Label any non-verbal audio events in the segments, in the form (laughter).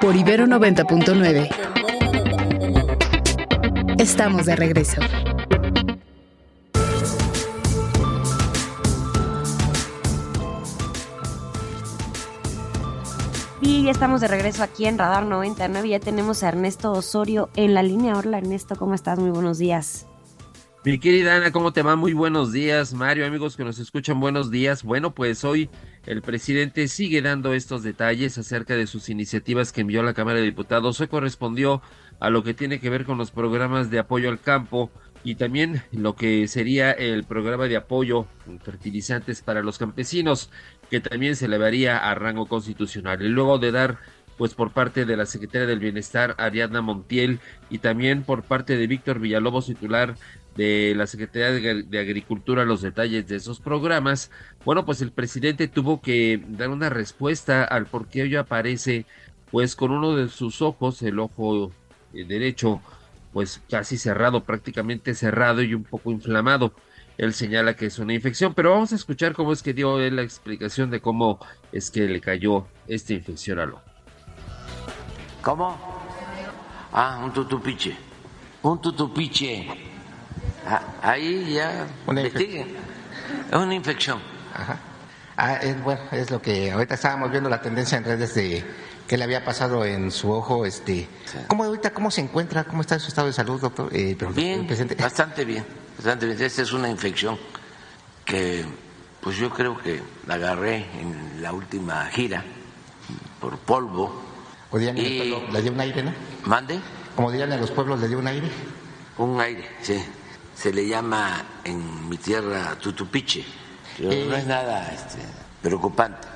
Por Ibero 90.9. Estamos de regreso. Y ya estamos de regreso aquí en Radar 99. Ya tenemos a Ernesto Osorio en la línea. Hola Ernesto, ¿cómo estás? Muy buenos días. Mi querida Ana, ¿cómo te va? Muy buenos días, Mario, amigos que nos escuchan, buenos días. Bueno, pues hoy el presidente sigue dando estos detalles acerca de sus iniciativas que envió a la Cámara de Diputados. Hoy correspondió a lo que tiene que ver con los programas de apoyo al campo y también lo que sería el programa de apoyo fertilizantes para los campesinos, que también se elevaría a rango constitucional. Y luego de dar pues por parte de la Secretaria del Bienestar, Ariadna Montiel, y también por parte de Víctor Villalobos, titular de la Secretaría de Agricultura los detalles de esos programas, bueno, pues el presidente tuvo que dar una respuesta al por qué hoy aparece pues con uno de sus ojos, el ojo eh, derecho, pues casi cerrado, prácticamente cerrado y un poco inflamado. Él señala que es una infección, pero vamos a escuchar cómo es que dio él la explicación de cómo es que le cayó esta infección al ojo. ¿Cómo? Ah, un tutupiche. Un tutupiche ahí ya una Es una infección. Ajá. Ah, es, bueno, es lo que ahorita estábamos viendo la tendencia en redes de que le había pasado en su ojo. Este, ¿Cómo ahorita cómo se encuentra? ¿Cómo está su estado de salud, doctor? Eh, bien, (laughs) bastante bien, bastante bien. Esta es una infección que, pues yo creo que la agarré en la última gira por polvo. ¿O y... le dio un aire, no? ¿Mande? Como dirían en los pueblos, le dio un aire. Un aire, sí se le llama en mi tierra tutupiche. no es nada este, preocupante.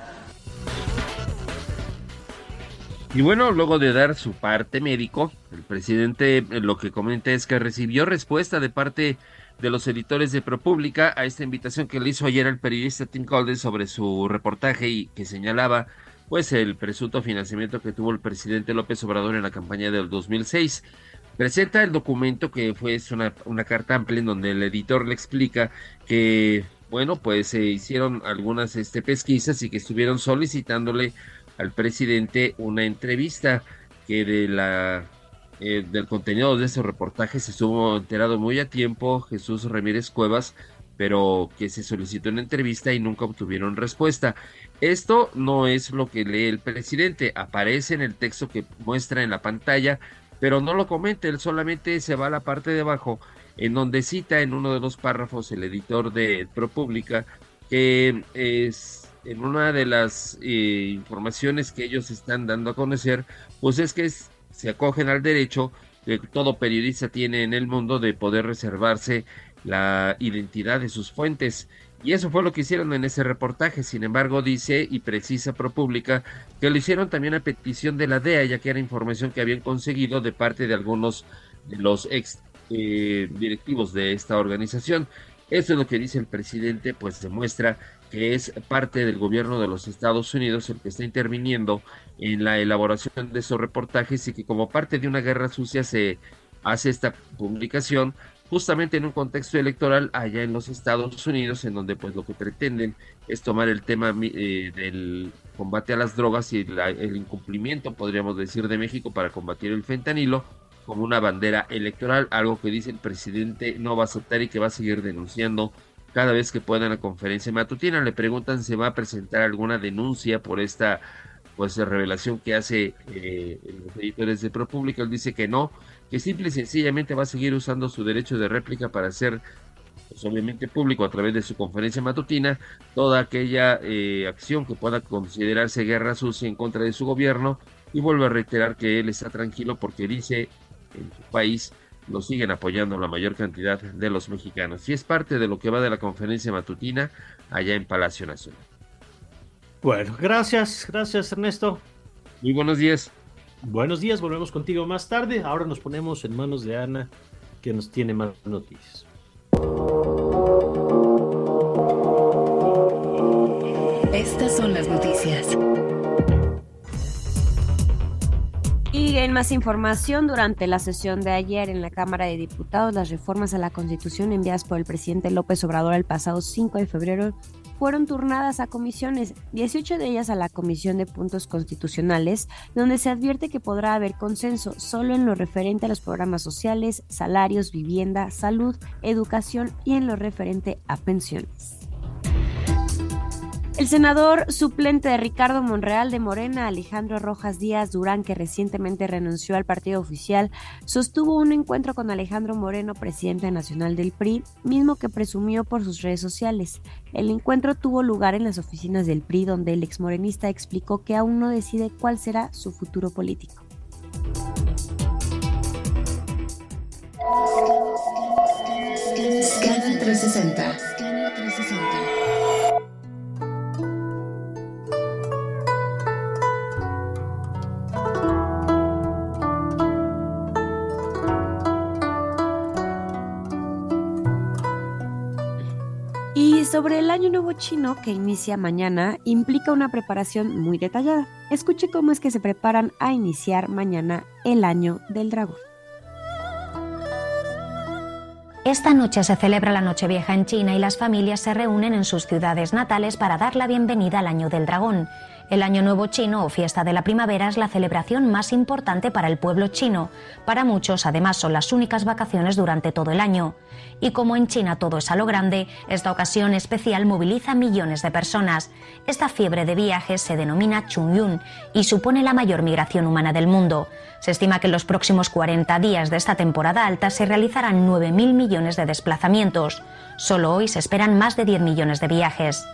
Y bueno, luego de dar su parte médico, el presidente eh, lo que comenta es que recibió respuesta de parte de los editores de ProPública a esta invitación que le hizo ayer al periodista Tim Golden sobre su reportaje y que señalaba pues el presunto financiamiento que tuvo el presidente López Obrador en la campaña del 2006 presenta el documento que fue una, una carta amplia en donde el editor le explica que, bueno, pues se hicieron algunas este, pesquisas y que estuvieron solicitándole al presidente una entrevista que de la eh, del contenido de ese reportaje se estuvo enterado muy a tiempo Jesús Ramírez Cuevas, pero que se solicitó una entrevista y nunca obtuvieron respuesta. Esto no es lo que lee el presidente, aparece en el texto que muestra en la pantalla, pero no lo comenta, él solamente se va a la parte de abajo, en donde cita en uno de los párrafos el editor de ProPublica, que es en una de las eh, informaciones que ellos están dando a conocer, pues es que se acogen al derecho que todo periodista tiene en el mundo de poder reservarse la identidad de sus fuentes. Y eso fue lo que hicieron en ese reportaje. Sin embargo, dice y precisa ProPublica que lo hicieron también a petición de la DEA, ya que era información que habían conseguido de parte de algunos de los ex eh, directivos de esta organización. Eso es lo que dice el presidente, pues demuestra que es parte del gobierno de los Estados Unidos el que está interviniendo en la elaboración de esos reportajes y que como parte de una guerra sucia se hace esta publicación justamente en un contexto electoral allá en los Estados Unidos, en donde pues lo que pretenden es tomar el tema eh, del combate a las drogas y el incumplimiento, podríamos decir, de México para combatir el fentanilo como una bandera electoral, algo que dice el presidente no va a aceptar y que va a seguir denunciando cada vez que pueda en la conferencia matutina. Le preguntan si va a presentar alguna denuncia por esta pues revelación que hace eh, los editores de ProPublica, él dice que no, que simple y sencillamente va a seguir usando su derecho de réplica para hacer, pues, obviamente público a través de su conferencia matutina, toda aquella eh, acción que pueda considerarse guerra sucia en contra de su gobierno y vuelve a reiterar que él está tranquilo porque dice en su país lo siguen apoyando la mayor cantidad de los mexicanos y es parte de lo que va de la conferencia matutina allá en Palacio Nacional. Bueno, gracias, gracias Ernesto. Muy buenos días. Buenos días, volvemos contigo más tarde. Ahora nos ponemos en manos de Ana, que nos tiene más noticias. Estas son las noticias. Y en más información, durante la sesión de ayer en la Cámara de Diputados, las reformas a la Constitución enviadas por el presidente López Obrador el pasado 5 de febrero fueron turnadas a comisiones, 18 de ellas a la Comisión de Puntos Constitucionales, donde se advierte que podrá haber consenso solo en lo referente a los programas sociales, salarios, vivienda, salud, educación y en lo referente a pensiones. El senador suplente de Ricardo Monreal de Morena, Alejandro Rojas Díaz Durán, que recientemente renunció al partido oficial, sostuvo un encuentro con Alejandro Moreno, presidente nacional del PRI, mismo que presumió por sus redes sociales. El encuentro tuvo lugar en las oficinas del PRI, donde el exmorenista explicó que aún no decide cuál será su futuro político. Scanner 360. Scanner 360. Sobre el Año Nuevo Chino que inicia mañana, implica una preparación muy detallada. Escuche cómo es que se preparan a iniciar mañana el Año del Dragón. Esta noche se celebra la Nochevieja en China y las familias se reúnen en sus ciudades natales para dar la bienvenida al Año del Dragón. El Año Nuevo Chino o Fiesta de la Primavera es la celebración más importante para el pueblo chino. Para muchos, además, son las únicas vacaciones durante todo el año. Y como en China todo es a lo grande, esta ocasión especial moviliza millones de personas. Esta fiebre de viajes se denomina Chungyun y supone la mayor migración humana del mundo. Se estima que en los próximos 40 días de esta temporada alta se realizarán 9.000 millones de desplazamientos. Solo hoy se esperan más de 10 millones de viajes.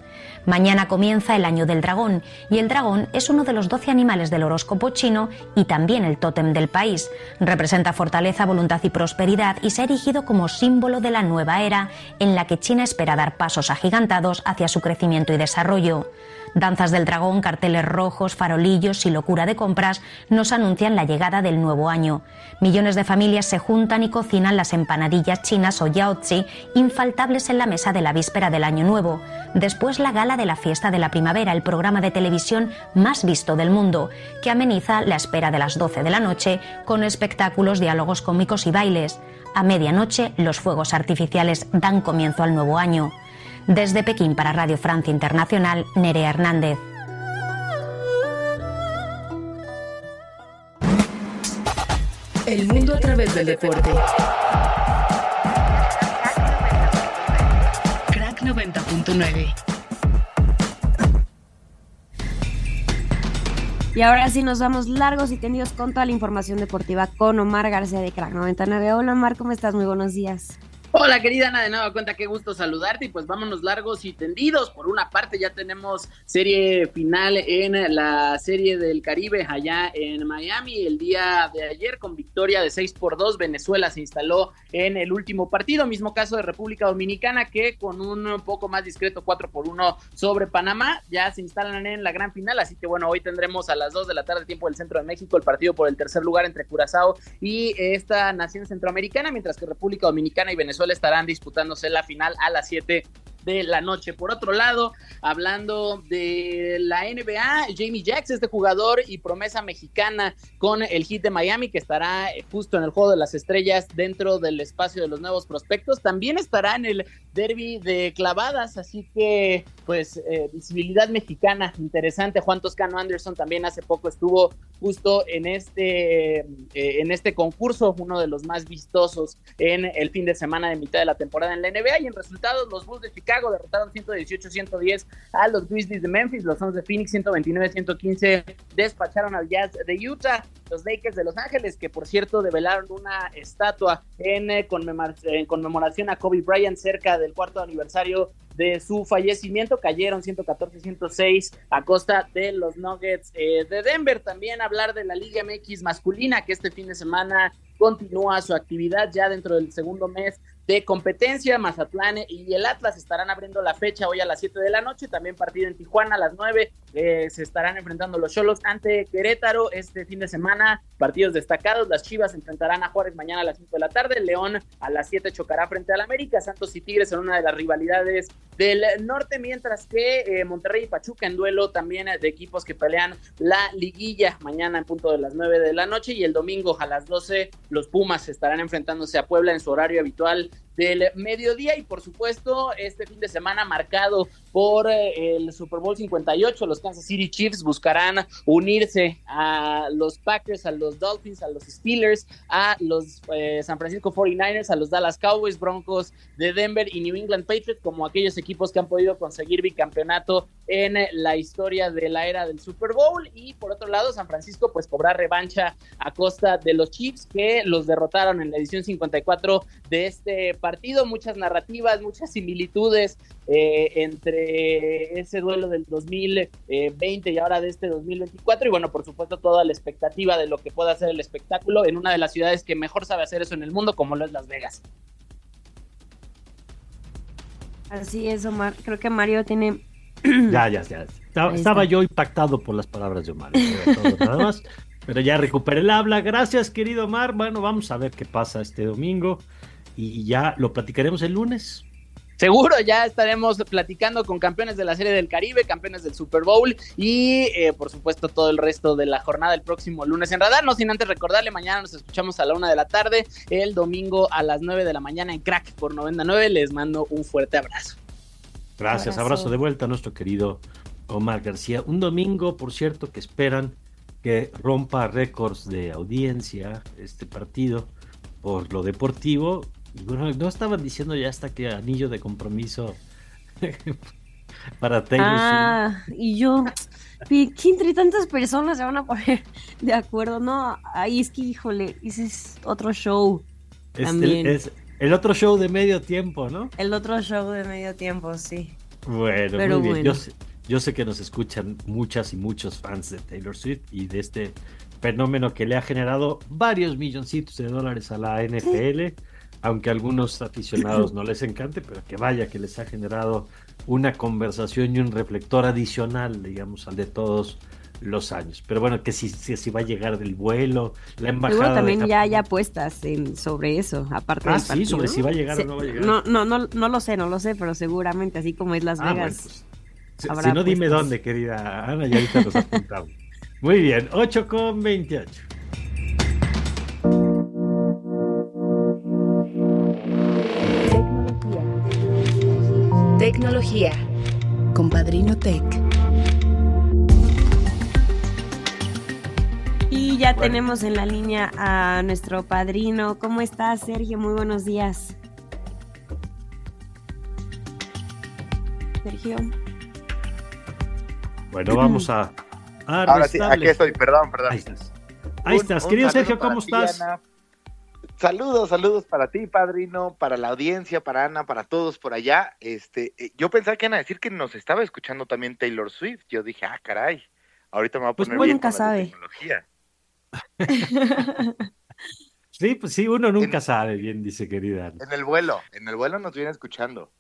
Mañana comienza el año del dragón y el dragón es uno de los 12 animales del horóscopo chino y también el tótem del país. Representa fortaleza, voluntad y prosperidad y se ha erigido como símbolo de la nueva era en la que China espera dar pasos agigantados hacia su crecimiento y desarrollo. Danzas del dragón, carteles rojos, farolillos y locura de compras nos anuncian la llegada del nuevo año. Millones de familias se juntan y cocinan las empanadillas chinas o yaozi, infaltables en la mesa de la víspera del año nuevo. Después la gala de la fiesta de la primavera, el programa de televisión más visto del mundo, que ameniza la espera de las 12 de la noche con espectáculos, diálogos cómicos y bailes. A medianoche los fuegos artificiales dan comienzo al nuevo año. Desde Pekín para Radio Francia Internacional, Nerea Hernández. El mundo a través del deporte. Crack 90.9. Y ahora sí nos vamos largos y tendidos con toda la información deportiva con Omar García de Crack 99. Hola Omar, ¿cómo estás? Muy buenos días. Hola querida Ana, de nueva cuenta, qué gusto saludarte y pues vámonos largos y tendidos. Por una parte ya tenemos serie final en la serie del Caribe allá en Miami. El día de ayer con victoria de 6 por 2, Venezuela se instaló en el último partido. Mismo caso de República Dominicana que con un poco más discreto 4 por 1 sobre Panamá ya se instalan en la gran final. Así que bueno, hoy tendremos a las 2 de la tarde tiempo del centro de México el partido por el tercer lugar entre Curazao y esta nación centroamericana, mientras que República Dominicana y Venezuela estarán disputándose la final a las 7 de la noche. Por otro lado, hablando de la NBA, Jamie Jacks, este jugador y promesa mexicana con el hit de Miami, que estará justo en el juego de las estrellas dentro del espacio de los nuevos prospectos, también estará en el derby de clavadas, así que pues eh, visibilidad mexicana interesante. Juan Toscano Anderson también hace poco estuvo justo en este, eh, en este concurso, uno de los más vistosos en el fin de semana de mitad de la temporada en la NBA y en resultados los Bulls de Chicago derrotaron 118-110 a los Grizzlies de Memphis, los Suns de Phoenix 129-115 despacharon al Jazz de Utah, los Lakers de Los Ángeles, que por cierto develaron una estatua en, eh, en conmemoración a Kobe Bryant cerca del cuarto aniversario de su fallecimiento. Cayeron 114-106 a costa de los Nuggets eh, de Denver. También hablar de la Liga MX masculina, que este fin de semana continúa su actividad ya dentro del segundo mes de competencia. Mazatlán y el Atlas estarán abriendo la fecha hoy a las 7 de la noche. También partido en Tijuana a las 9. Eh, se estarán enfrentando los Cholos ante Querétaro este fin de semana. Partidos destacados. Las Chivas enfrentarán a Juárez mañana a las 5 de la tarde. León a las 7 chocará frente al América. Santos y Tigres en una de las rivalidades del norte. Mientras que eh, Monterrey y Pachuca en duelo también de equipos que pelean la liguilla mañana en punto de las 9 de la noche. Y el domingo a las 12 los Pumas estarán enfrentándose a Puebla en su horario habitual del mediodía y por supuesto este fin de semana marcado por eh, el Super Bowl 58, los Kansas City Chiefs buscarán unirse a los Packers, a los Dolphins, a los Steelers, a los eh, San Francisco 49ers, a los Dallas Cowboys, Broncos de Denver y New England Patriots como aquellos equipos que han podido conseguir bicampeonato en la historia de la era del Super Bowl. Y por otro lado San Francisco pues cobrar revancha a costa de los Chiefs que los derrotaron en la edición 54 de este partido, muchas narrativas, muchas similitudes eh, entre ese duelo del 2020 y ahora de este 2024 y bueno por supuesto toda la expectativa de lo que pueda hacer el espectáculo en una de las ciudades que mejor sabe hacer eso en el mundo como lo es Las Vegas. Así es, Omar. Creo que Mario tiene (clears throat) ya, ya, ya. Estaba, yo impactado por las palabras de Omar. nada más. (laughs) Pero ya recuperé el habla. Gracias, querido Omar. Bueno, vamos a ver qué pasa este domingo. Y ya lo platicaremos el lunes. Seguro ya estaremos platicando con campeones de la Serie del Caribe, campeones del Super Bowl y eh, por supuesto todo el resto de la jornada el próximo lunes en Radar. No sin antes recordarle, mañana nos escuchamos a la una de la tarde, el domingo a las 9 de la mañana en Crack por 99. Les mando un fuerte abrazo. Gracias, abrazo. de vuelta a nuestro querido Omar García. Un domingo, por cierto, que esperan que rompa récords de audiencia este partido por lo deportivo. No estaban diciendo ya hasta que anillo de compromiso (laughs) para Taylor Ah, y yo, ¿qué entre tantas personas se van a poner (laughs) de acuerdo? No, ahí es que, híjole, ese es otro show. también. es el otro show de medio tiempo, ¿no? El otro show de medio tiempo, sí. Bueno, muy bien. Yo, sé, que nos escuchan muchas y muchos fans de Taylor Swift y de este fenómeno que le ha generado varios milloncitos de dólares a la NFL, aunque a algunos aficionados no les encante, pero que vaya que les ha generado una conversación y un reflector adicional, digamos, al de todos los años. Pero bueno, que si, si, va a llegar del vuelo, la embajada. también ya hay apuestas en, sobre eso, aparte ah, sí, sobre si va a llegar o no va a llegar. No, no, no, no lo sé, no lo sé, pero seguramente, así como es Las ah, Vegas. Pues, si, no, dime dónde, querida Ana, ya ahorita nos apuntamos. (laughs) Muy bien, 8 con 28. Tecnología. Con Padrino Tech. Y ya tenemos en la línea a nuestro padrino. ¿Cómo estás, Sergio? Muy buenos días. Sergio. Bueno, vamos a. Ahora sí, aquí estoy, perdón, perdón. Ahí estás. Ahí estás, querido Sergio, ¿cómo estás? Saludos, saludos para ti, padrino, para la audiencia, para Ana, para todos por allá. Este, eh, yo pensaba que iban a decir que nos estaba escuchando también Taylor Swift. Yo dije, ah, caray, ahorita me va a pues poner bien nunca sabe. tecnología. (laughs) sí, pues sí, uno nunca sabe bien, dice querida. En el vuelo, en el vuelo nos viene escuchando.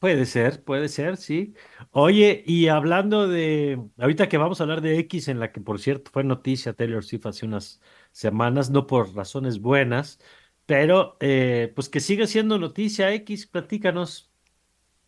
Puede ser, puede ser, sí. Oye, y hablando de, ahorita que vamos a hablar de X, en la que por cierto fue noticia Taylor Swift hace unas semanas, no por razones buenas, pero eh, pues que sigue siendo noticia X, platícanos.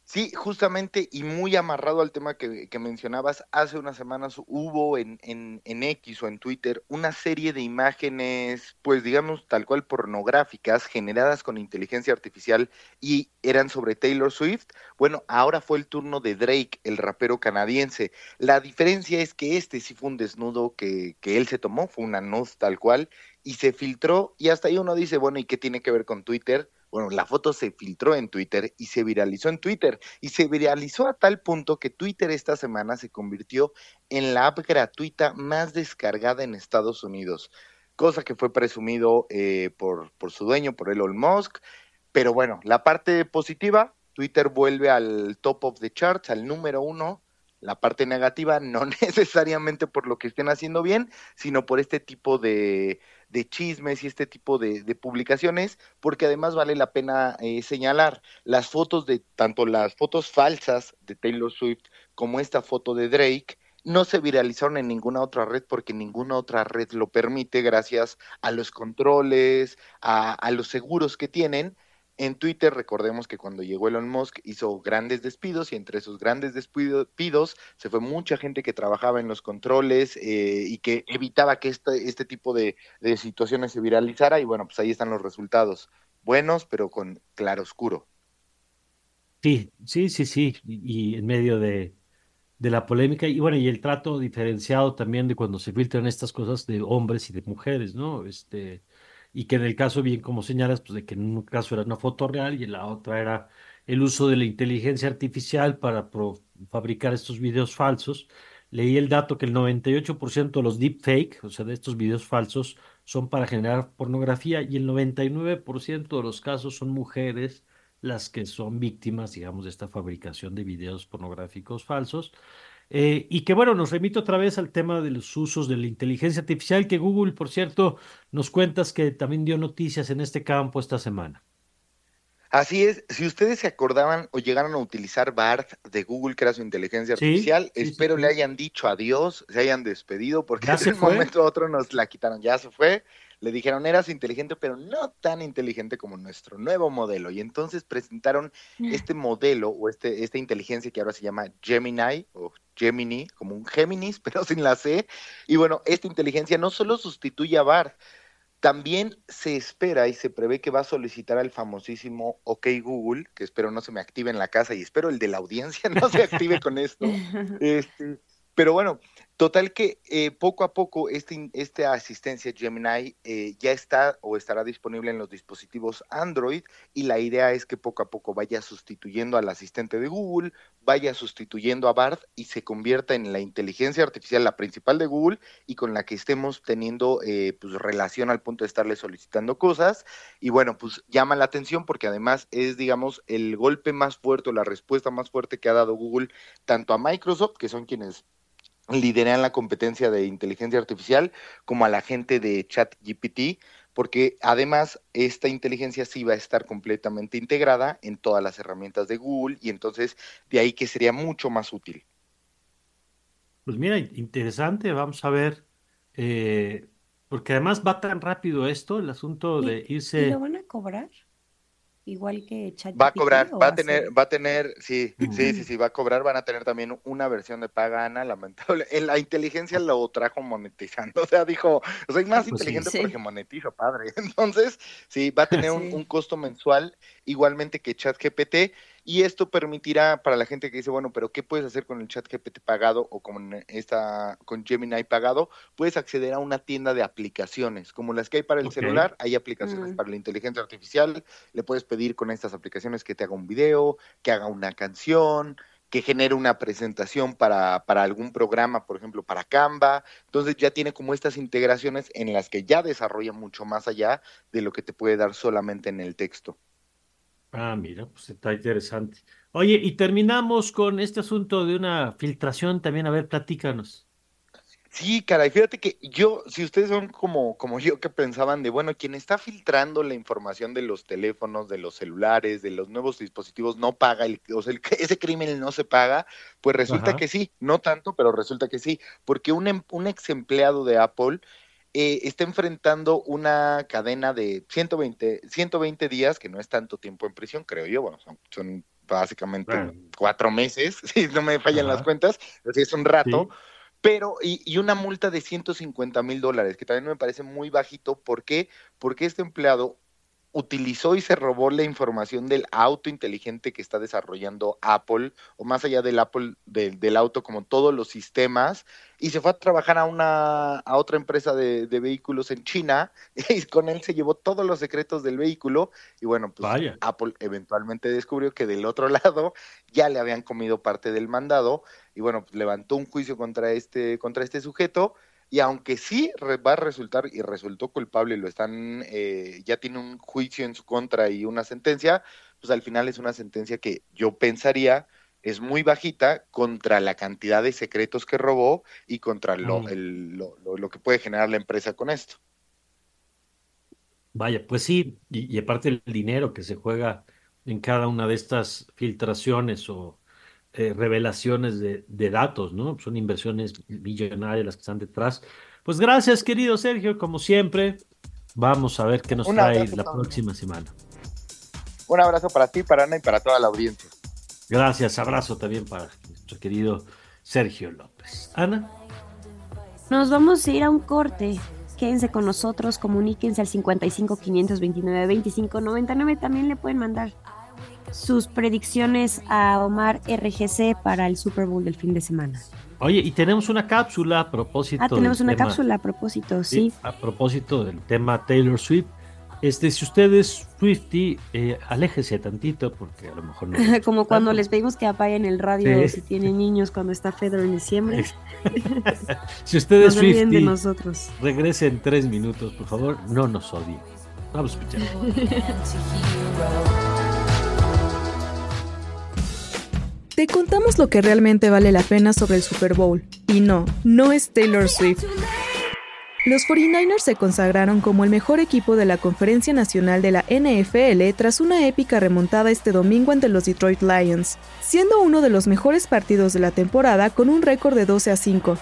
Sí, justamente y muy amarrado al tema que, mencionabas, hace unas semanas hubo en, en, en, X o en Twitter una serie de imágenes, pues digamos tal cual pornográficas, generadas con inteligencia artificial y eran sobre Taylor Swift. Bueno, ahora fue el turno de Drake, el rapero canadiense. La diferencia es que este sí fue un desnudo que, que él se tomó, fue una nuz tal cual, y se filtró y hasta ahí uno dice, bueno, ¿y qué tiene que ver con Twitter? Bueno, la foto se filtró en Twitter y se viralizó en Twitter y se viralizó a tal punto que Twitter esta semana se convirtió en la app gratuita más descargada en Estados Unidos, cosa que fue presumido eh, por, por su dueño, por Elon Musk. Pero bueno, la parte positiva, Twitter vuelve al top of the charts, al número uno la parte negativa, no (laughs) necesariamente por lo que estén haciendo bien, sino por este tipo de, chismes y este tipo de, publicaciones, porque además vale la pena eh, señalar las fotos de tanto las fotos falsas de Taylor Swift como esta foto de Drake, no se viralizaron en ninguna otra red porque ninguna otra red lo permite gracias a los controles, a los seguros que tienen en Twitter, recordemos que cuando llegó Elon Musk hizo grandes despidos y entre esos grandes despidos se fue mucha gente que trabajaba en los controles eh, y que evitaba que este, este tipo de, situaciones se viralizara y bueno, pues ahí están los resultados. buenos, pero con claroscuro. Sí, sí, sí, sí, y, en medio de, de la polémica y bueno, y el trato diferenciado también de cuando se filtran estas cosas de hombres y de mujeres, ¿no? Este, y que en el caso, bien como señalas, pues de que en un caso era una foto real y en la otra era el uso de la inteligencia artificial para fabricar estos videos falsos. Leí el dato que el 98% de los deepfake, o sea, de estos videos falsos, son para generar pornografía y el 99% de los casos son mujeres las que son víctimas, digamos, de esta fabricación de videos pornográficos falsos. Eh, y que bueno, nos remito otra vez al tema de los usos de la inteligencia artificial, que Google, por cierto, nos cuentas que también dio noticias en este campo esta semana. Así es, si ustedes se acordaban o llegaron a utilizar BART de Google, que era su inteligencia artificial, espero le hayan dicho adiós, se hayan despedido, porque en un momento u otro nos la quitaron, ya se fue, le dijeron, eras inteligente, pero no tan inteligente como nuestro nuevo modelo. Y entonces presentaron mm. este modelo o este, esta inteligencia que ahora se llama Gemini o Gemini, como un Géminis, (laughs) pero sin la C. Y bueno, esta inteligencia no solo sustituye a BART, también se espera y se prevé que va a solicitar al famosísimo OK Google, que espero no se me active en la casa y espero el de la audiencia (laughs) no se active con esto. (laughs) Este, pero bueno, Total que eh, poco a poco este, esta asistencia Gemini eh, ya está o estará disponible en los dispositivos Android y la idea es que poco a poco vaya sustituyendo al asistente de Google, vaya sustituyendo a Bard y se convierta en la inteligencia artificial, la principal de Google y con la que estemos teniendo eh, pues, relación al punto de estarle solicitando cosas. Y bueno, pues llama la atención porque además es, digamos, el golpe más fuerte o la respuesta más fuerte que ha dado Google tanto a Microsoft, que son quienes lideran la competencia de inteligencia artificial como a la gente de ChatGPT, porque además esta inteligencia sí va a estar completamente integrada en todas las herramientas de Google y entonces de ahí que sería mucho más útil. Pues mira, interesante, vamos a ver, eh, porque además va tan rápido esto, el asunto de irse... ¿Y lo van a cobrar? Igual que ChatGPT. Va a cobrar, va a tener, va a tener, sí, sí, sí, sí, va a cobrar, van a tener también una versión de paga Ana, lamentable. En (laughs) la inteligencia lo trajo monetizando, (laughs) o sea, dijo, soy más pues inteligente porque monetizo, padre. (laughs) Entonces, sí, va a tener un, un, costo mensual, igualmente que ChatGPT, y esto permitirá para la gente que dice, bueno, pero ¿qué puedes hacer con el chat GPT pagado o con esta con Gemini pagado? Puedes acceder a una tienda de aplicaciones, como las que hay para el celular, hay aplicaciones mm. para la inteligencia artificial, le puedes pedir con estas aplicaciones que te haga un video, que haga una canción, que genere una presentación para, para algún programa, por ejemplo, para Canva. Entonces ya tiene como estas integraciones en las que ya desarrolla mucho más allá de lo que te puede dar solamente en el texto. Ah, mira, pues está interesante. Oye, y terminamos con este asunto de una filtración también. A ver, platícanos. Sí, caray, fíjate que yo, si ustedes son como, como yo que pensaban de, bueno, quien está filtrando la información de los teléfonos, de los celulares, de los nuevos dispositivos, no paga, el, o sea, ese crimen no se paga, pues resulta que sí, no tanto, pero resulta que sí, porque un, em, un ex empleado de Apple eh, está enfrentando una cadena de 120, 120 días, que no es tanto tiempo en prisión, creo yo, bueno, son, básicamente cuatro meses, (laughs) si no me fallan las cuentas, así es un rato. Pero, y, y, una multa de 150 mil dólares, que también me parece muy bajito. ¿Por qué? Porque este empleado utilizó y se robó la información del auto inteligente que está desarrollando Apple, o más allá del Apple, del auto, como todos los sistemas, y se fue a trabajar a una a otra empresa de, vehículos en China, (laughs) y con él se llevó todos los secretos del vehículo, y bueno, pues Apple eventualmente descubrió que del otro (laughs) lado ya le habían comido parte del mandado, y bueno, pues levantó un juicio contra este, contra este sujeto, y aunque sí va a resultar y resultó culpable, lo están, eh, ya tiene un juicio en su contra y una sentencia, pues al final es una sentencia que yo pensaría es muy bajita contra la cantidad de secretos que robó y contra lo, mm. lo, lo, que puede generar la empresa con esto. Vaya, pues sí, y, y aparte el dinero que se juega en cada una de estas filtraciones o eh, revelaciones de, datos, ¿no? Son inversiones millonarias las que están detrás. Pues gracias, querido Sergio, como siempre. Vamos a ver qué nos trae la próxima semana. Un abrazo para ti, para Ana y para toda la audiencia. Gracias, abrazo también para nuestro querido Sergio López. Ana. Nos vamos a ir a un corte quédense con nosotros, comuníquense al 55 529 25 99. También le pueden mandar sus predicciones a Omar RGC para el Super Bowl del fin de semana. Oye, y tenemos una cápsula a propósito. Ah, tenemos una cápsula a propósito, sí. A propósito del tema Taylor Swift. Este, si ustedes Swifty, eh, aléjese tantito porque a lo mejor no. (laughs) Como cuando les pedimos que apaguen el radio si tienen niños cuando está Fedor en diciembre. (laughs) si ustedes Swifty, de nosotros. regresen tres minutos, por favor, no nos odien. Vamos a escuchar. Te contamos lo que realmente vale la pena sobre el Super Bowl. Y no, no es Taylor Swift. Los 49ers se consagraron como el mejor equipo de la Conferencia Nacional de la NFL tras una épica remontada este domingo ante los Detroit Lions, siendo uno de los mejores partidos de la temporada con un récord de 12 a 5.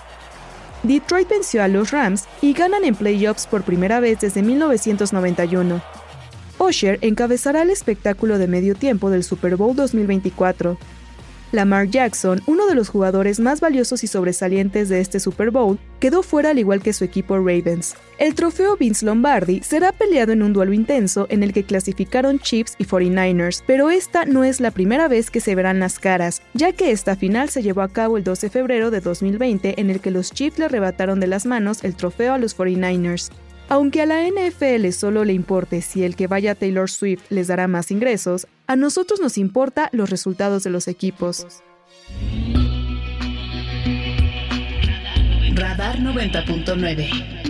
Detroit venció a los Rams y ganan en playoffs por primera vez desde 1991. Osher encabezará el espectáculo de medio tiempo del Super Bowl 2024, Lamar Jackson, uno de los jugadores más valiosos y sobresalientes de este Super Bowl, quedó fuera al igual que su equipo Ravens. El trofeo Vince Lombardi será peleado en un duelo intenso en el que clasificaron Chiefs y 49ers, pero esta no es la primera vez que se verán las caras, ya que esta final se llevó a cabo el 12 de febrero de 2020 en el que los Chiefs le arrebataron de las manos el trofeo a los 49ers. Aunque a la NFL solo le importe si el que vaya Taylor Swift les dará más ingresos, a nosotros nos importa los resultados de los equipos. Radar 90.9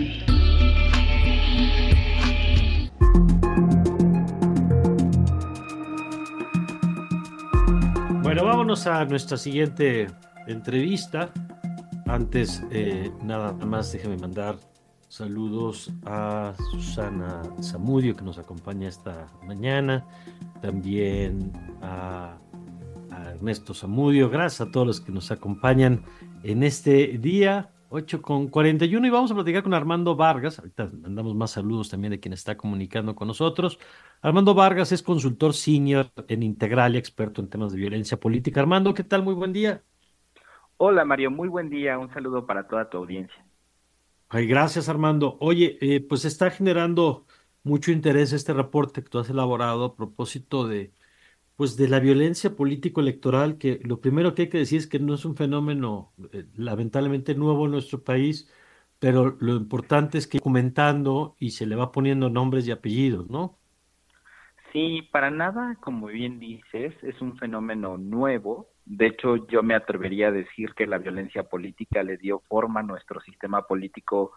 Bueno, vámonos a nuestra siguiente entrevista. Antes, eh, nada más déjeme mandar Saludos a Susana Zamudio que nos acompaña esta mañana. También a, Ernesto Zamudio. Gracias a todos los que nos acompañan en este día. 8 con 41 y vamos a platicar con Armando Vargas. Ahorita mandamos más saludos también de quien está comunicando con nosotros. Armando Vargas es consultor senior en Integral y experto en temas de violencia política. Armando, ¿qué tal? Muy buen día. Hola Mario, muy buen día. Un saludo para toda tu audiencia. Ay, gracias, Armando. Oye, eh, pues está generando mucho interés este reporte que tú has elaborado a propósito de, pues, de la violencia político-electoral, que lo primero que hay que decir es que no es un fenómeno eh, lamentablemente nuevo en nuestro país, pero lo importante es que comentando y se le va poniendo nombres y apellidos, ¿no? Sí, para nada, como bien dices, es un fenómeno nuevo, de hecho, yo me atrevería a decir que la violencia política le dio forma a nuestro sistema político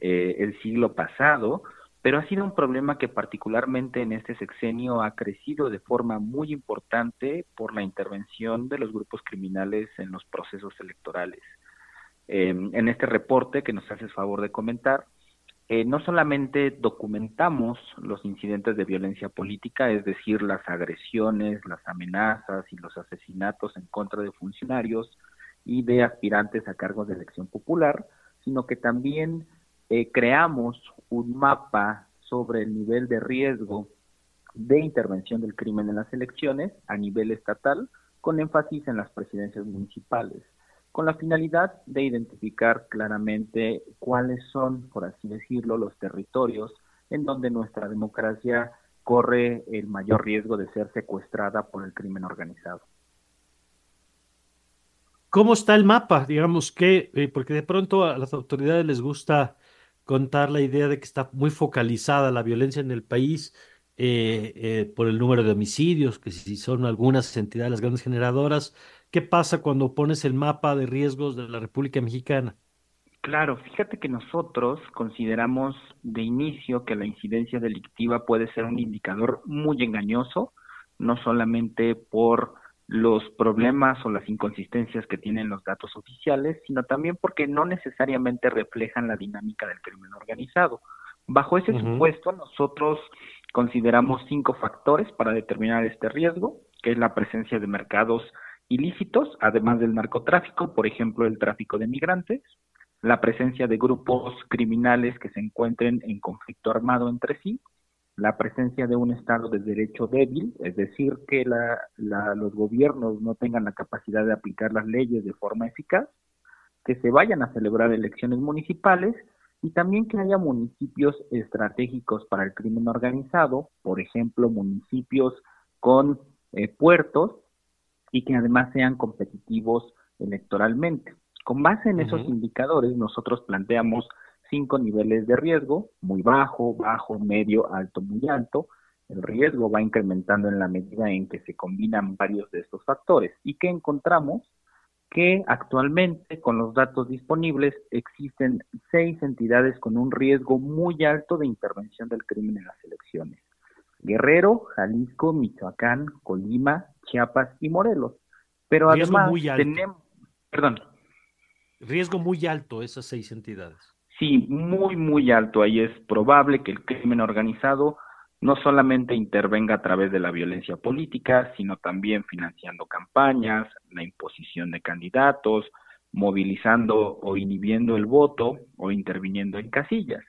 eh, el siglo pasado, pero ha sido un problema que particularmente en este sexenio ha crecido de forma muy importante por la intervención de los grupos criminales en los procesos electorales. en este reporte que nos haces favor de comentar, eh, no solamente documentamos los incidentes de violencia política, es decir, las agresiones, las amenazas y los asesinatos en contra de funcionarios y de aspirantes a cargos de elección popular, sino que también eh, creamos un mapa sobre el nivel de riesgo de intervención del crimen en las elecciones a nivel estatal, con énfasis en las presidencias municipales con la finalidad de identificar claramente cuáles son, por así decirlo, los territorios en donde nuestra democracia corre el mayor riesgo de ser secuestrada por el crimen organizado. ¿Cómo está el mapa? Digamos que, eh, porque de pronto a las autoridades les gusta contar la idea de que está muy focalizada la violencia en el país eh, eh, por el número de homicidios, que si son algunas entidades las grandes generadoras, ¿Qué pasa cuando pones el mapa de riesgos de la República Mexicana? Claro, fíjate que nosotros consideramos de inicio que la incidencia delictiva puede ser un indicador muy engañoso, no solamente por los problemas o las inconsistencias que tienen los datos oficiales, sino también porque no necesariamente reflejan la dinámica del crimen organizado. Bajo ese supuesto, nosotros consideramos cinco factores para determinar este riesgo, que es la presencia de mercados ilícitos, además del narcotráfico, por ejemplo, el tráfico de migrantes, la presencia de grupos criminales que se encuentren en conflicto armado entre sí, la presencia de un Estado de derecho débil, es decir, que los gobiernos no tengan la capacidad de aplicar las leyes de forma eficaz, que se vayan a celebrar elecciones municipales y también que haya municipios estratégicos para el crimen organizado, por ejemplo, municipios con eh, puertos y que además sean competitivos electoralmente. Con base en esos indicadores, nosotros planteamos cinco niveles de riesgo, muy bajo, bajo, medio, alto, muy alto. El riesgo va incrementando en la medida en que se combinan varios de estos factores. ¿Y qué encontramos? Que actualmente, con los datos disponibles, existen seis entidades con un riesgo muy alto de intervención del crimen en las elecciones. Guerrero, Jalisco, Michoacán, Colima, Chiapas y Morelos. Pero además tenemos, perdón. Riesgo muy alto esas seis entidades. Sí, muy, muy alto. Ahí es probable que el crimen organizado no solamente intervenga a través de la violencia política, sino también financiando campañas, la imposición de candidatos, movilizando o inhibiendo el voto o interviniendo en casillas.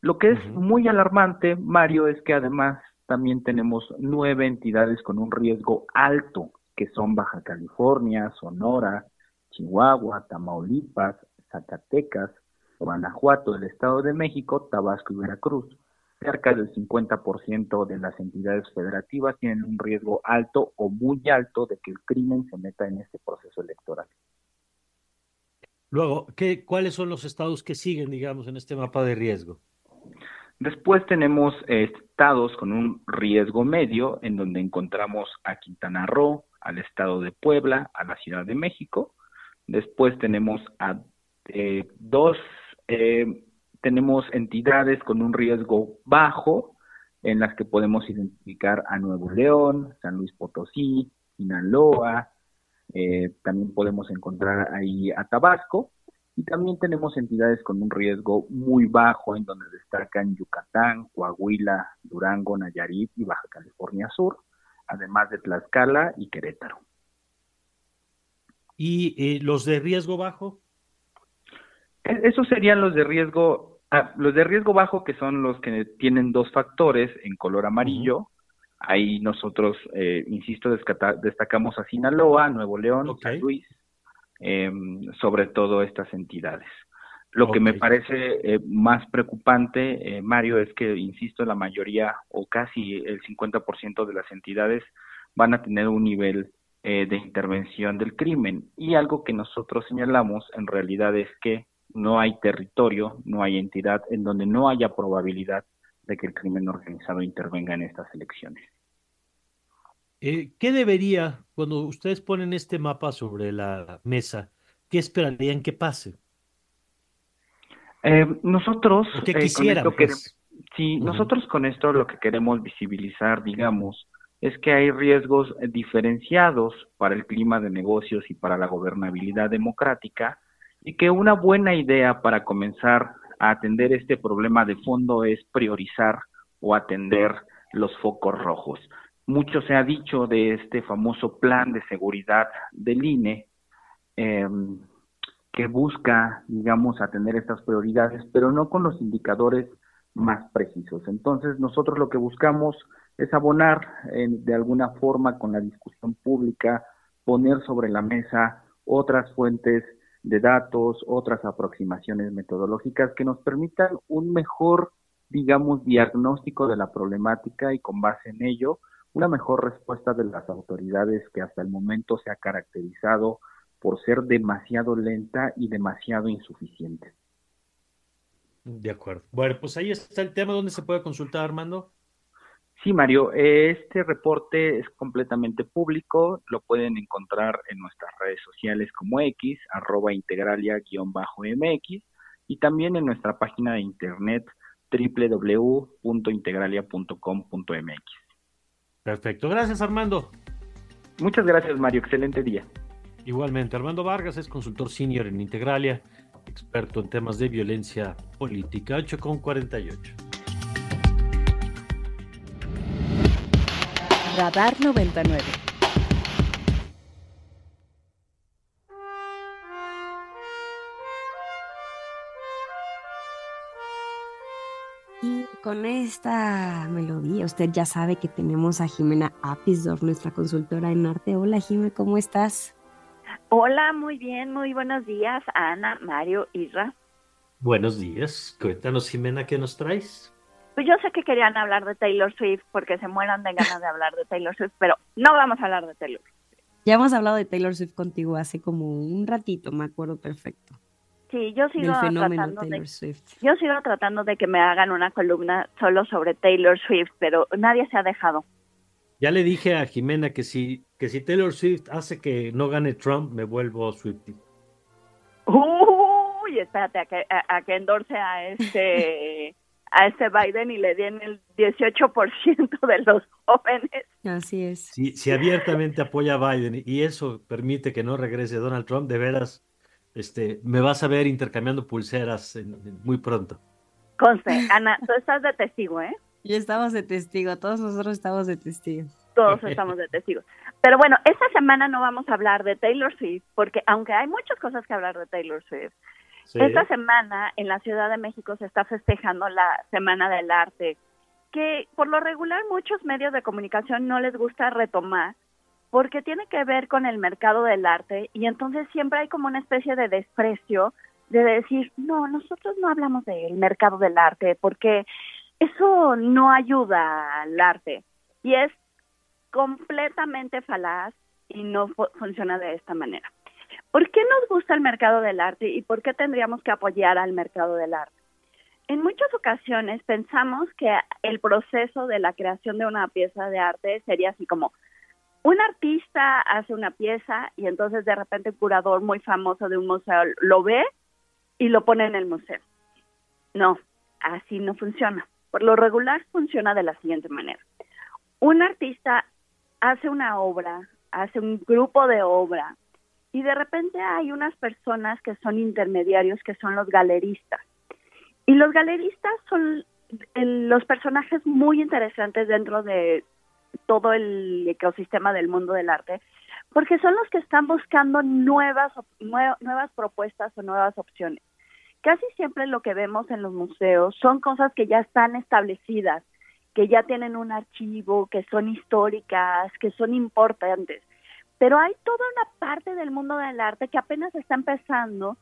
Lo que es muy alarmante, Mario, es que además también tenemos nueve entidades con un riesgo alto, que son Baja California, Sonora, Chihuahua, Tamaulipas, Zacatecas, Guanajuato, el Estado de México, Tabasco y Veracruz. Cerca del 50% de las entidades federativas tienen un riesgo alto o muy alto de que el crimen se meta en este proceso electoral. Luego, ¿qué, ¿cuáles son los estados que siguen, digamos, en este mapa de riesgo? Después tenemos estados con un riesgo medio, en donde encontramos a Quintana Roo, al estado de Puebla, a la Ciudad de México. Después tenemos a eh, dos, eh, tenemos entidades con un riesgo bajo, en las que podemos identificar a Nuevo León, San Luis Potosí, Sinaloa, eh, también podemos encontrar ahí a Tabasco. Y también tenemos entidades con un riesgo muy bajo, en donde destacan Yucatán, Coahuila, Durango, Nayarit y Baja California Sur, además de Tlaxcala y Querétaro. ¿Y eh, los de riesgo bajo? E-, esos serían los de riesgo, ah, los de riesgo bajo que son los que tienen dos factores en color amarillo. Ahí nosotros, eh, insisto, destacamos a Sinaloa, Nuevo León, San Luis, Em, sobre todo estas entidades. Lo que me parece eh, más preocupante, eh, Mario, es que, insisto, la mayoría o casi el 50% de las entidades van a tener un nivel eh, de intervención del crimen. Y algo que nosotros señalamos en realidad es que no hay territorio, no hay entidad en donde no haya probabilidad de que el crimen organizado intervenga en estas elecciones. Eh, ¿Qué debería, cuando ustedes ponen este mapa sobre la mesa, qué esperarían que pase? Eh, nosotros, ¿Qué eh, pues? sí, nosotros con esto lo que queremos visibilizar, digamos, es que hay riesgos diferenciados para el clima de negocios y para la gobernabilidad democrática y que una buena idea para comenzar a atender este problema de fondo es priorizar o atender los focos rojos. Mucho se ha dicho de este famoso plan de seguridad del INE, em, que busca, digamos, atender estas prioridades, pero no con los indicadores más precisos. Entonces, nosotros lo que buscamos es abonar de alguna forma con la discusión pública, poner sobre la mesa otras fuentes de datos, otras aproximaciones metodológicas que nos permitan un mejor, digamos, diagnóstico de la problemática y con base en ello una mejor respuesta de las autoridades que hasta el momento se ha caracterizado por ser demasiado lenta y demasiado insuficiente. De acuerdo. Bueno, pues ahí está el tema. ¿Dónde se puede consultar, Armando? Sí, Mario, este reporte es completamente público, lo pueden encontrar en nuestras redes sociales como X, arroba integralia-mx, y también en nuestra página de internet www.integralia.com.mx. Perfecto. Gracias, Armando. Muchas gracias, Mario. Excelente día. Igualmente, Armando Vargas es consultor senior en Integralia, experto en temas de violencia política. 8 con 48. Radar 99. Con esta melodía, usted ya sabe que tenemos a Jimena Apisdorf, nuestra consultora en arte. Hola, Jimena, ¿cómo estás? Hola, muy bien, muy buenos días, Ana, Mario, Isra. Buenos días. Cuéntanos, Jimena, ¿qué nos traes? Pues yo sé que querían hablar de Taylor Swift porque se mueran de ganas de hablar de Taylor Swift, pero no vamos a hablar de Taylor Swift. Ya hemos hablado de Taylor Swift contigo hace como un ratito, me acuerdo perfecto. Sí, yo sigo tratando de, yo sigo tratando de que me hagan una columna solo sobre Taylor Swift, pero nadie se ha dejado. Ya le dije a Jimena que si que si Taylor Swift hace que no gane Trump, me vuelvo Swiftie. Uy, espérate a que a, que endorse a este (laughs) a este Biden y le den el 18% de los jóvenes. Así es. Si, si abiertamente apoya a Biden y eso permite que no regrese Donald Trump, de veras, este, me vas a ver intercambiando pulseras muy pronto. Conste, (laughs) Ana, tú estás de testigo, ¿eh? Y estamos de testigo, todos nosotros estamos de testigo. Todos estamos de testigos. Pero bueno, esta semana no vamos a hablar de Taylor Swift, porque aunque hay muchas cosas que hablar de Taylor Swift, esta semana en la Ciudad de México se está festejando la Semana del Arte, que por lo regular muchos medios de comunicación no les gusta retomar, porque tiene que ver con el mercado del arte y entonces siempre hay como una especie de desprecio de decir, no, nosotros no hablamos del mercado del arte porque eso no ayuda al arte. Y es completamente falaz y no funciona de esta manera. ¿Por qué nos gusta el mercado del arte y por qué tendríamos que apoyar al mercado del arte? En muchas ocasiones pensamos que el proceso de la creación de una pieza de arte sería así como un artista hace una pieza y entonces de repente un curador muy famoso de un museo lo ve y lo pone en el museo. No, así no funciona. Por lo regular funciona de la siguiente manera. Un artista hace una obra, hace un grupo de obra y de repente hay unas personas que son intermediarios, que son los galeristas. Y los galeristas son los personajes muy interesantes dentro de todo el ecosistema del mundo del arte, porque son los que están buscando nuevas, nuevas propuestas o nuevas opciones. Casi siempre lo que vemos en los museos son cosas que ya están establecidas, que ya tienen un archivo, que son históricas, que son importantes. Pero hay toda una parte del mundo del arte que apenas está empezando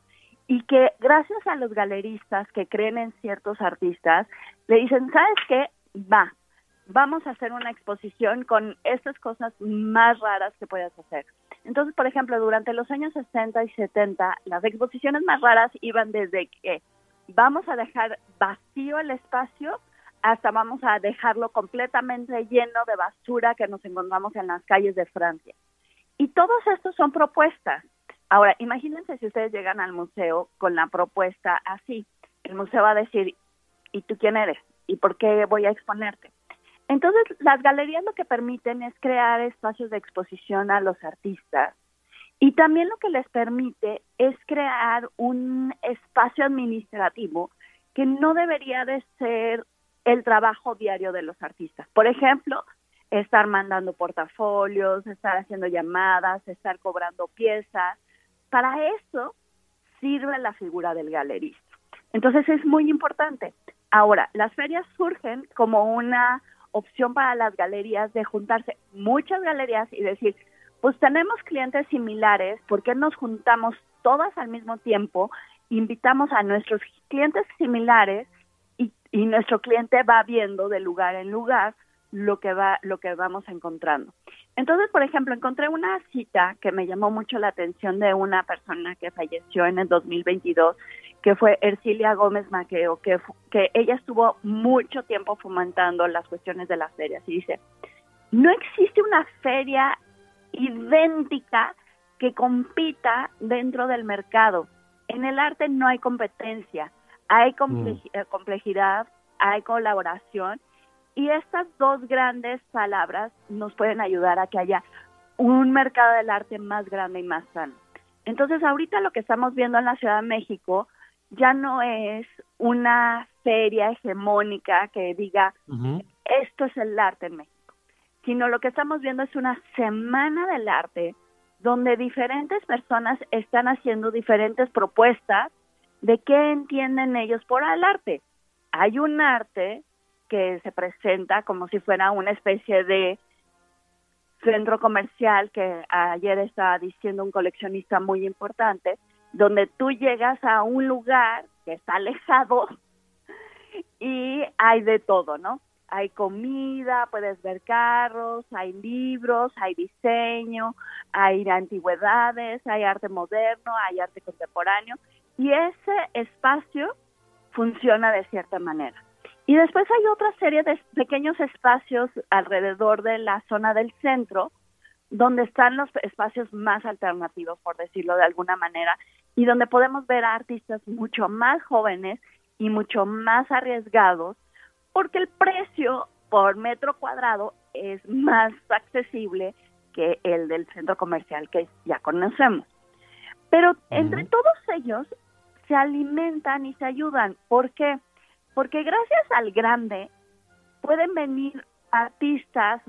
y que gracias a los galeristas que creen en ciertos artistas, le dicen, ¿sabes qué? Va, vamos a hacer una exposición con estas cosas más raras que puedas hacer. Entonces, por ejemplo, durante los años 60 y 70, las exposiciones más raras iban desde que vamos a dejar vacío el espacio hasta vamos a dejarlo completamente lleno de basura que nos encontramos en las calles de Francia. Y todos estos son propuestas. Ahora, imagínense si ustedes llegan al museo con la propuesta así. El museo va a decir, ¿y tú quién eres? ¿Y por qué voy a exponerte? Entonces, las galerías lo que permiten es crear espacios de exposición a los artistas y también lo que les permite es crear un espacio administrativo que no debería de ser el trabajo diario de los artistas. Por ejemplo, estar mandando portafolios, estar haciendo llamadas, estar cobrando piezas. Para eso sirve la figura del galerista. Entonces es muy importante. Ahora, las ferias surgen como una opción para las galerías de juntarse muchas galerías y decir, pues tenemos clientes similares, ¿por qué nos juntamos todas al mismo tiempo? Invitamos a nuestros clientes similares y, nuestro cliente va viendo de lugar en lugar lo que va lo que vamos encontrando. Entonces, por ejemplo, encontré una cita que me llamó mucho la atención de una persona que falleció en el 2022, que fue Ercilia Gómez Maqueo, que, que ella estuvo mucho tiempo fomentando las cuestiones de las ferias y dice, no existe una feria idéntica que compita dentro del mercado. En el arte no hay competencia hay mm. eh, complejidad, hay colaboración y estas dos grandes palabras nos pueden ayudar a que haya un mercado del arte más grande y más sano. Entonces, ahorita lo que estamos viendo en la Ciudad de México ya no es una feria hegemónica que diga esto es el arte en México, sino lo que estamos viendo es una semana del arte donde diferentes personas están haciendo diferentes propuestas de qué entienden ellos por el arte. Hay un arte que se presenta como si fuera una especie de centro comercial que ayer estaba diciendo un coleccionista muy importante, donde tú llegas a un lugar que está alejado y hay de todo, ¿no? Hay comida, puedes ver carros, hay libros, hay diseño, hay antigüedades, hay arte moderno, hay arte contemporáneo y ese espacio funciona de cierta manera. Y después hay otra serie de pequeños espacios alrededor de la zona del centro, donde están los espacios más alternativos, por decirlo de alguna manera, y donde podemos ver a artistas mucho más jóvenes y mucho más arriesgados, porque el precio por metro cuadrado es más accesible que el del centro comercial que ya conocemos. Pero entre todos ellos se alimentan y se ayudan. ¿Por qué? Porque gracias al grande pueden venir artistas,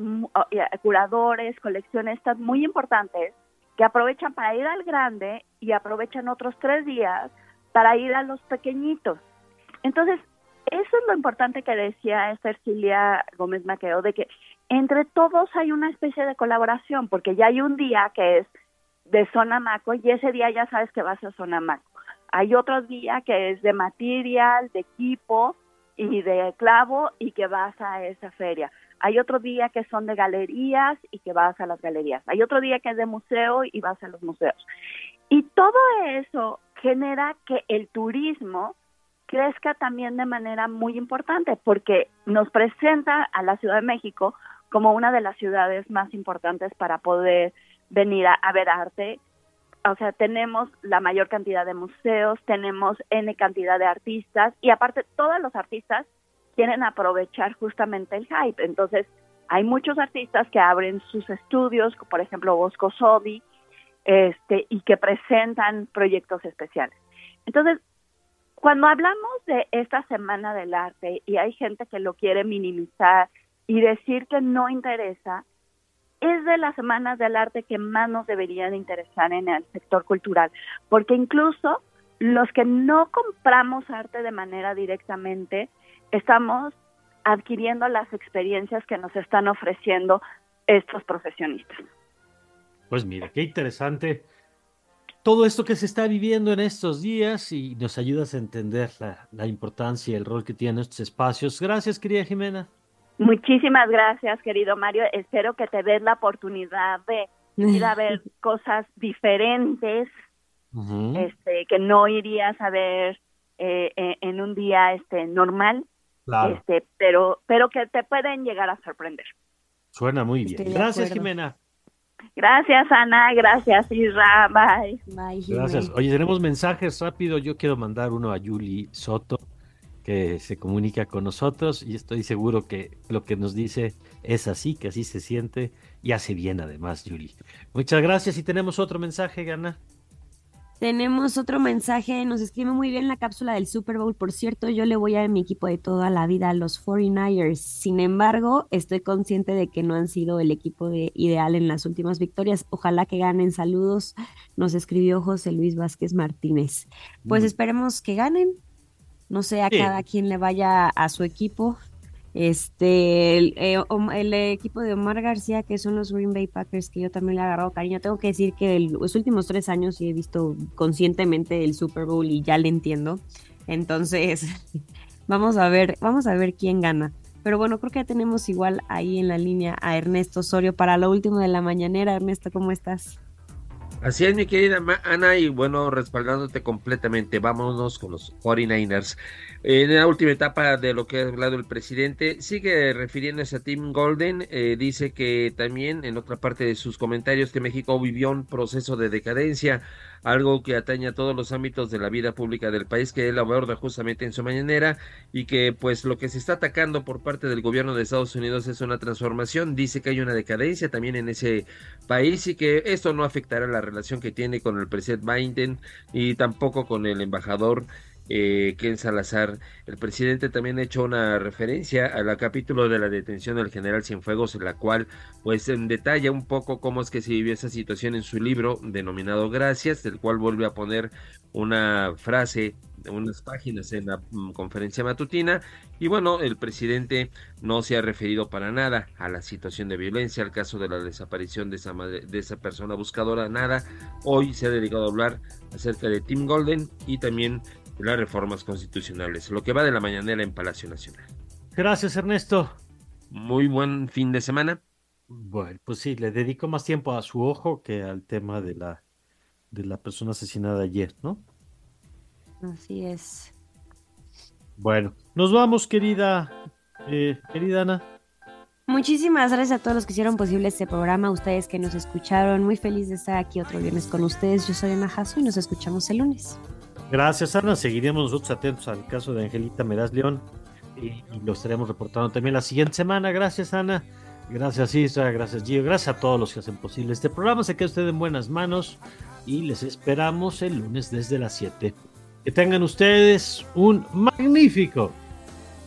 curadores, coleccionistas muy importantes que aprovechan para ir al grande y aprovechan otros tres días para ir a los pequeñitos. Entonces, eso es lo importante que decía Cilia Gómez Maqueo, de que entre todos hay una especie de colaboración, porque ya hay un día que es de zona maco y ese día ya sabes que vas a zona maco. Hay otro día que es de material, de equipo y de clavo y que vas a esa feria. Hay otro día que son de galerías y que vas a las galerías. Hay otro día que es de museo y vas a los museos. Y todo eso genera que el turismo crezca también de manera muy importante porque nos presenta a la Ciudad de México como una de las ciudades más importantes para poder venir a, ver arte. O sea, tenemos la mayor cantidad de museos, tenemos N cantidad de artistas y aparte todos los artistas quieren aprovechar justamente el hype. Entonces, hay muchos artistas que abren sus estudios, por ejemplo, Bosco Sodi, este, y que presentan proyectos especiales. Entonces, cuando hablamos de esta Semana del Arte y hay gente que lo quiere minimizar y decir que no interesa, es de las semanas del arte que más nos deberían interesar en el sector cultural, porque incluso los que no compramos arte de manera directamente, estamos adquiriendo las experiencias que nos están ofreciendo estos profesionistas. Pues mira, qué interesante todo esto que se está viviendo en estos días y nos ayudas a entender la, importancia y el rol que tienen estos espacios. Gracias, querida Jimena. Muchísimas gracias, querido Mario. Espero que te des la oportunidad de ir a (laughs) ver cosas diferentes, este, que no irías a ver eh, eh, en un día este normal, este, pero, pero que te pueden llegar a sorprender. Suena muy bien. Gracias, Jimena. Gracias, Ana. Gracias, Isra. Bye. Bye. Gracias. Oye, tenemos mensajes rápido. Yo quiero mandar uno a Yuli Soto, que se comunica con nosotros y estoy seguro que lo que nos dice es así, que así se siente y hace bien además, Yuli. Muchas gracias y tenemos otro mensaje, Gana. Tenemos otro mensaje, nos escribe muy bien la cápsula del Super Bowl. Por cierto, yo le voy a mi equipo de toda la vida, a los 49ers. Sin embargo, estoy consciente de que no han sido el equipo de ideal en las últimas victorias. Ojalá que ganen. Saludos, nos escribió José Luis Vázquez Martínez. Pues esperemos que ganen. No sé, a cada quien le vaya a su equipo. Este, eh, el, equipo de Omar García, que son los Green Bay Packers, que yo también le he agarrado cariño. Tengo que decir que los últimos tres años sí he visto conscientemente el Super Bowl y ya le entiendo. Entonces, (laughs) vamos a ver, vamos a ver quién gana. Pero bueno, creo que ya tenemos igual ahí en la línea a Ernesto Osorio para lo último de la mañanera. Ernesto, ¿cómo estás? Así es, mi querida Ana, y bueno, respaldándote completamente, vámonos con los 49ers. En la última etapa de lo que ha hablado el presidente, sigue refiriéndose a Tim Golden. Eh, dice que también en otra parte de sus comentarios que México vivió un proceso de decadencia, algo que atañe a todos los ámbitos de la vida pública del país, que él aborda justamente en su mañanera, y que pues lo que se está atacando por parte del gobierno de Estados Unidos es una transformación. Dice que hay una decadencia también en ese país y que esto no afectará la relación que tiene con el presidente Biden y tampoco con el embajador eh, Ken Salazar. El presidente también ha hecho una referencia al capítulo de la detención del general Cienfuegos, en la cual pues detalla un poco cómo es que se vivió esa situación en su libro denominado Gracias, del cual vuelve a poner una frase unas páginas en la mm, conferencia matutina y bueno, el presidente no se ha referido para nada a la situación de violencia, al caso de la desaparición de esa, de esa persona buscadora, nada. Hoy se ha dedicado a hablar acerca de Tim Golden y también las reformas constitucionales. Lo que va de la mañanera en Palacio Nacional. Gracias, Ernesto. Muy buen fin de semana. Bueno, pues sí, le dedico más tiempo a su ojo que al tema de la, de la persona asesinada ayer, ¿no? Así es. Bueno, nos vamos, querida, eh, querida Ana. Muchísimas gracias a todos los que hicieron posible este programa, a ustedes que nos escucharon. Muy feliz de estar aquí otro viernes con ustedes. Yo soy Ana Jasso y nos escuchamos el lunes. Gracias, Ana. Seguiremos nosotros atentos al caso de Angelita Meraz León y, lo estaremos reportando también la siguiente semana. Gracias, Ana. Gracias, Isra. Gracias, Gio. Gracias a todos los que hacen posible este programa. Se queda usted en buenas manos y les esperamos el lunes desde las 7. Que tengan ustedes un magnífico,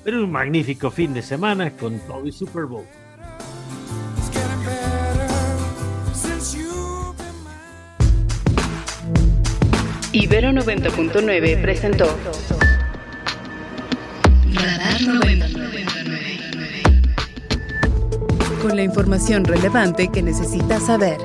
pero un magnífico fin de semana con todo el Super Bowl. Ibero 90.9 presentó Radar 99. Con la información relevante que necesitas saber.